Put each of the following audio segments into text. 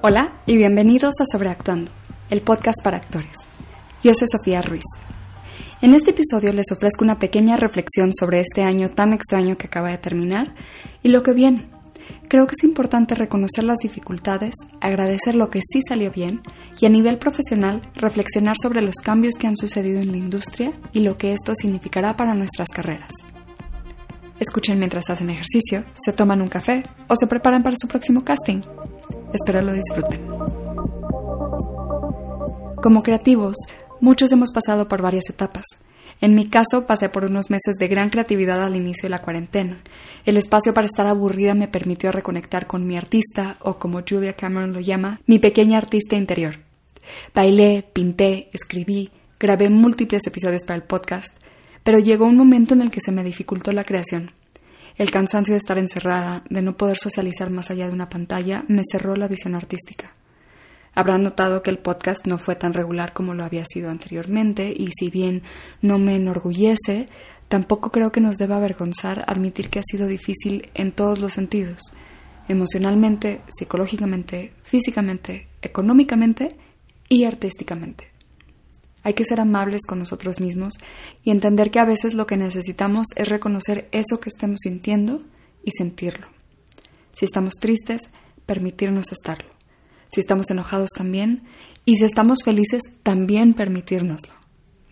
Hola y bienvenidos a Sobreactuando, el podcast para actores. Yo soy Sofía Ruiz. En este episodio les ofrezco una pequeña reflexión sobre este año tan extraño que acaba de terminar y lo que viene. Creo que es importante reconocer las dificultades, agradecer lo que sí salió bien y a nivel profesional reflexionar sobre los cambios que han sucedido en la industria y lo que esto significará para nuestras carreras. Escuchen mientras hacen ejercicio, se toman un café o se preparan para su próximo casting. Espero lo disfruten. Como creativos, muchos hemos pasado por varias etapas. En mi caso, pasé por unos meses de gran creatividad al inicio de la cuarentena. El espacio para estar aburrida me permitió reconectar con mi artista, o como Julia Cameron lo llama, mi pequeña artista interior. Bailé, pinté, escribí, grabé múltiples episodios para el podcast, pero llegó un momento en el que se me dificultó la creación. El cansancio de estar encerrada, de no poder socializar más allá de una pantalla, me cerró la visión artística. Habrán notado que el podcast no fue tan regular como lo había sido anteriormente y si bien no me enorgullece, tampoco creo que nos deba avergonzar admitir que ha sido difícil en todos los sentidos, emocionalmente, psicológicamente, físicamente, económicamente y artísticamente. Hay que ser amables con nosotros mismos y entender que a veces lo que necesitamos es reconocer eso que estemos sintiendo y sentirlo. Si estamos tristes, permitirnos estarlo. Si estamos enojados también. Y si estamos felices, también permitírnoslo.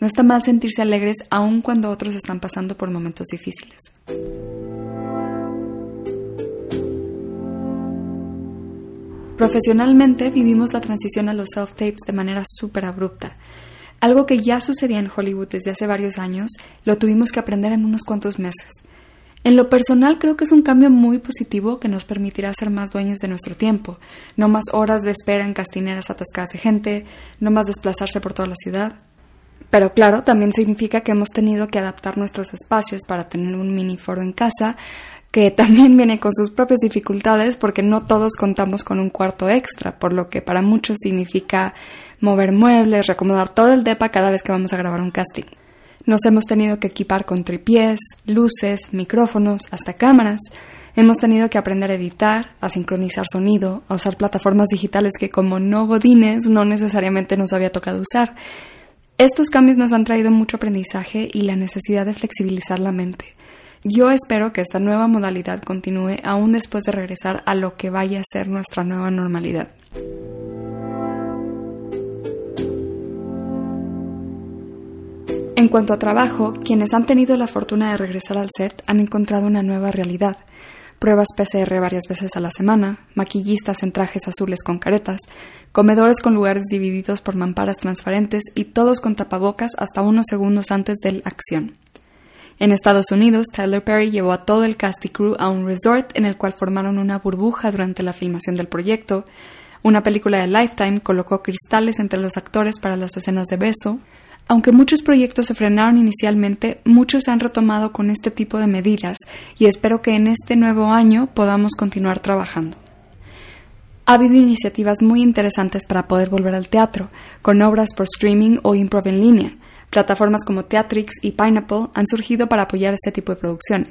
No está mal sentirse alegres aun cuando otros están pasando por momentos difíciles. Profesionalmente vivimos la transición a los self-tapes de manera súper abrupta algo que ya sucedía en Hollywood desde hace varios años, lo tuvimos que aprender en unos cuantos meses. En lo personal creo que es un cambio muy positivo que nos permitirá ser más dueños de nuestro tiempo, no más horas de espera en castineras atascadas de gente, no más desplazarse por toda la ciudad. Pero claro, también significa que hemos tenido que adaptar nuestros espacios para tener un mini foro en casa, que también viene con sus propias dificultades porque no todos contamos con un cuarto extra, por lo que para muchos significa mover muebles, recomodar todo el depa cada vez que vamos a grabar un casting. Nos hemos tenido que equipar con tripiés, luces, micrófonos, hasta cámaras. Hemos tenido que aprender a editar, a sincronizar sonido, a usar plataformas digitales que como no godines no necesariamente nos había tocado usar. Estos cambios nos han traído mucho aprendizaje y la necesidad de flexibilizar la mente. Yo espero que esta nueva modalidad continúe aún después de regresar a lo que vaya a ser nuestra nueva normalidad. En cuanto a trabajo, quienes han tenido la fortuna de regresar al set han encontrado una nueva realidad. Pruebas PCR varias veces a la semana, maquillistas en trajes azules con caretas, comedores con lugares divididos por mamparas transparentes y todos con tapabocas hasta unos segundos antes de la acción. En Estados Unidos, Tyler Perry llevó a todo el cast y crew a un resort en el cual formaron una burbuja durante la filmación del proyecto. Una película de Lifetime colocó cristales entre los actores para las escenas de beso. Aunque muchos proyectos se frenaron inicialmente, muchos se han retomado con este tipo de medidas y espero que en este nuevo año podamos continuar trabajando. Ha habido iniciativas muy interesantes para poder volver al teatro, con obras por streaming o improv en línea. Plataformas como Theatrix y Pineapple han surgido para apoyar este tipo de producciones.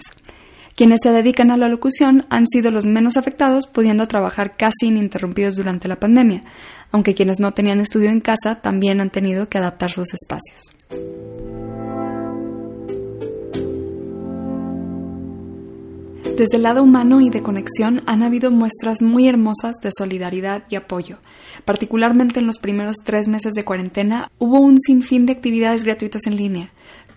Quienes se dedican a la locución han sido los menos afectados, pudiendo trabajar casi ininterrumpidos durante la pandemia, aunque quienes no tenían estudio en casa también han tenido que adaptar sus espacios. Desde el lado humano y de conexión han habido muestras muy hermosas de solidaridad y apoyo. Particularmente en los primeros tres meses de cuarentena hubo un sinfín de actividades gratuitas en línea.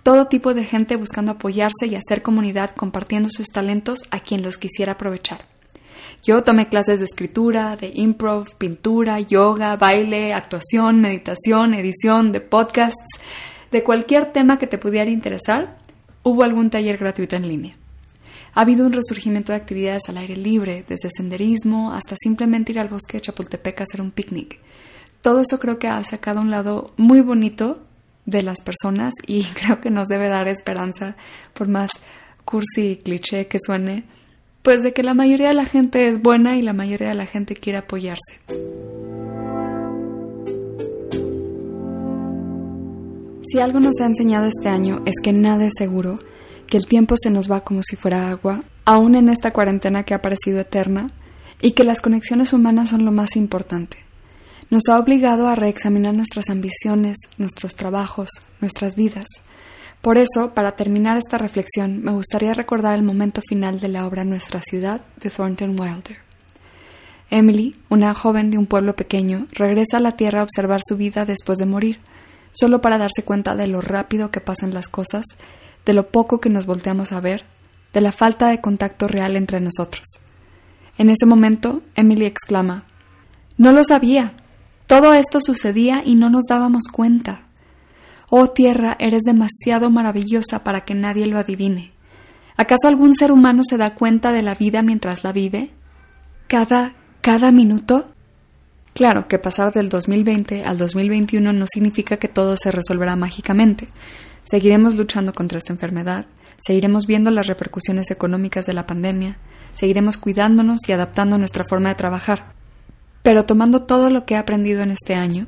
Todo tipo de gente buscando apoyarse y hacer comunidad compartiendo sus talentos a quien los quisiera aprovechar. Yo tomé clases de escritura, de improv, pintura, yoga, baile, actuación, meditación, edición, de podcasts, de cualquier tema que te pudiera interesar, hubo algún taller gratuito en línea. Ha habido un resurgimiento de actividades al aire libre, desde senderismo hasta simplemente ir al bosque de Chapultepec a hacer un picnic. Todo eso creo que ha sacado un lado muy bonito de las personas y creo que nos debe dar esperanza, por más cursi y cliché que suene, pues de que la mayoría de la gente es buena y la mayoría de la gente quiere apoyarse. Si algo nos ha enseñado este año es que nada es seguro que el tiempo se nos va como si fuera agua, aún en esta cuarentena que ha parecido eterna, y que las conexiones humanas son lo más importante. Nos ha obligado a reexaminar nuestras ambiciones, nuestros trabajos, nuestras vidas. Por eso, para terminar esta reflexión, me gustaría recordar el momento final de la obra Nuestra ciudad de Thornton Wilder. Emily, una joven de un pueblo pequeño, regresa a la Tierra a observar su vida después de morir, solo para darse cuenta de lo rápido que pasan las cosas, de lo poco que nos volteamos a ver, de la falta de contacto real entre nosotros. En ese momento, Emily exclama No lo sabía. Todo esto sucedía y no nos dábamos cuenta. Oh tierra, eres demasiado maravillosa para que nadie lo adivine. ¿Acaso algún ser humano se da cuenta de la vida mientras la vive? Cada, cada minuto. Claro que pasar del 2020 al 2021 no significa que todo se resolverá mágicamente. Seguiremos luchando contra esta enfermedad, seguiremos viendo las repercusiones económicas de la pandemia, seguiremos cuidándonos y adaptando nuestra forma de trabajar. Pero tomando todo lo que he aprendido en este año,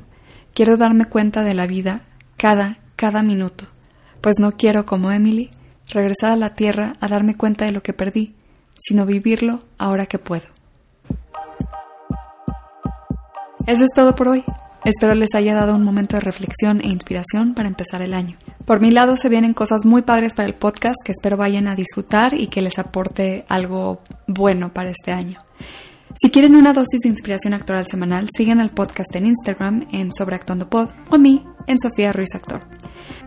quiero darme cuenta de la vida cada, cada minuto, pues no quiero, como Emily, regresar a la Tierra a darme cuenta de lo que perdí, sino vivirlo ahora que puedo. Eso es todo por hoy. Espero les haya dado un momento de reflexión e inspiración para empezar el año. Por mi lado se vienen cosas muy padres para el podcast que espero vayan a disfrutar y que les aporte algo bueno para este año. Si quieren una dosis de inspiración actoral semanal, sigan al podcast en Instagram en Sobreactuando Pod o a mí en Sofía Ruiz Actor.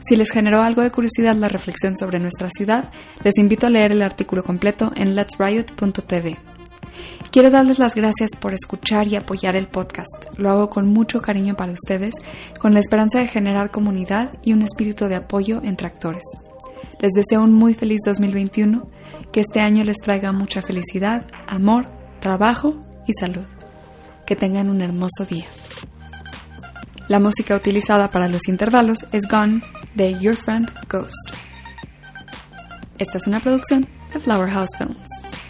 Si les generó algo de curiosidad la reflexión sobre nuestra ciudad, les invito a leer el artículo completo en letsriot.tv. Quiero darles las gracias por escuchar y apoyar el podcast. Lo hago con mucho cariño para ustedes, con la esperanza de generar comunidad y un espíritu de apoyo entre actores. Les deseo un muy feliz 2021, que este año les traiga mucha felicidad, amor, trabajo y salud. Que tengan un hermoso día. La música utilizada para los intervalos es Gone de Your Friend Ghost. Esta es una producción de Flower House Films.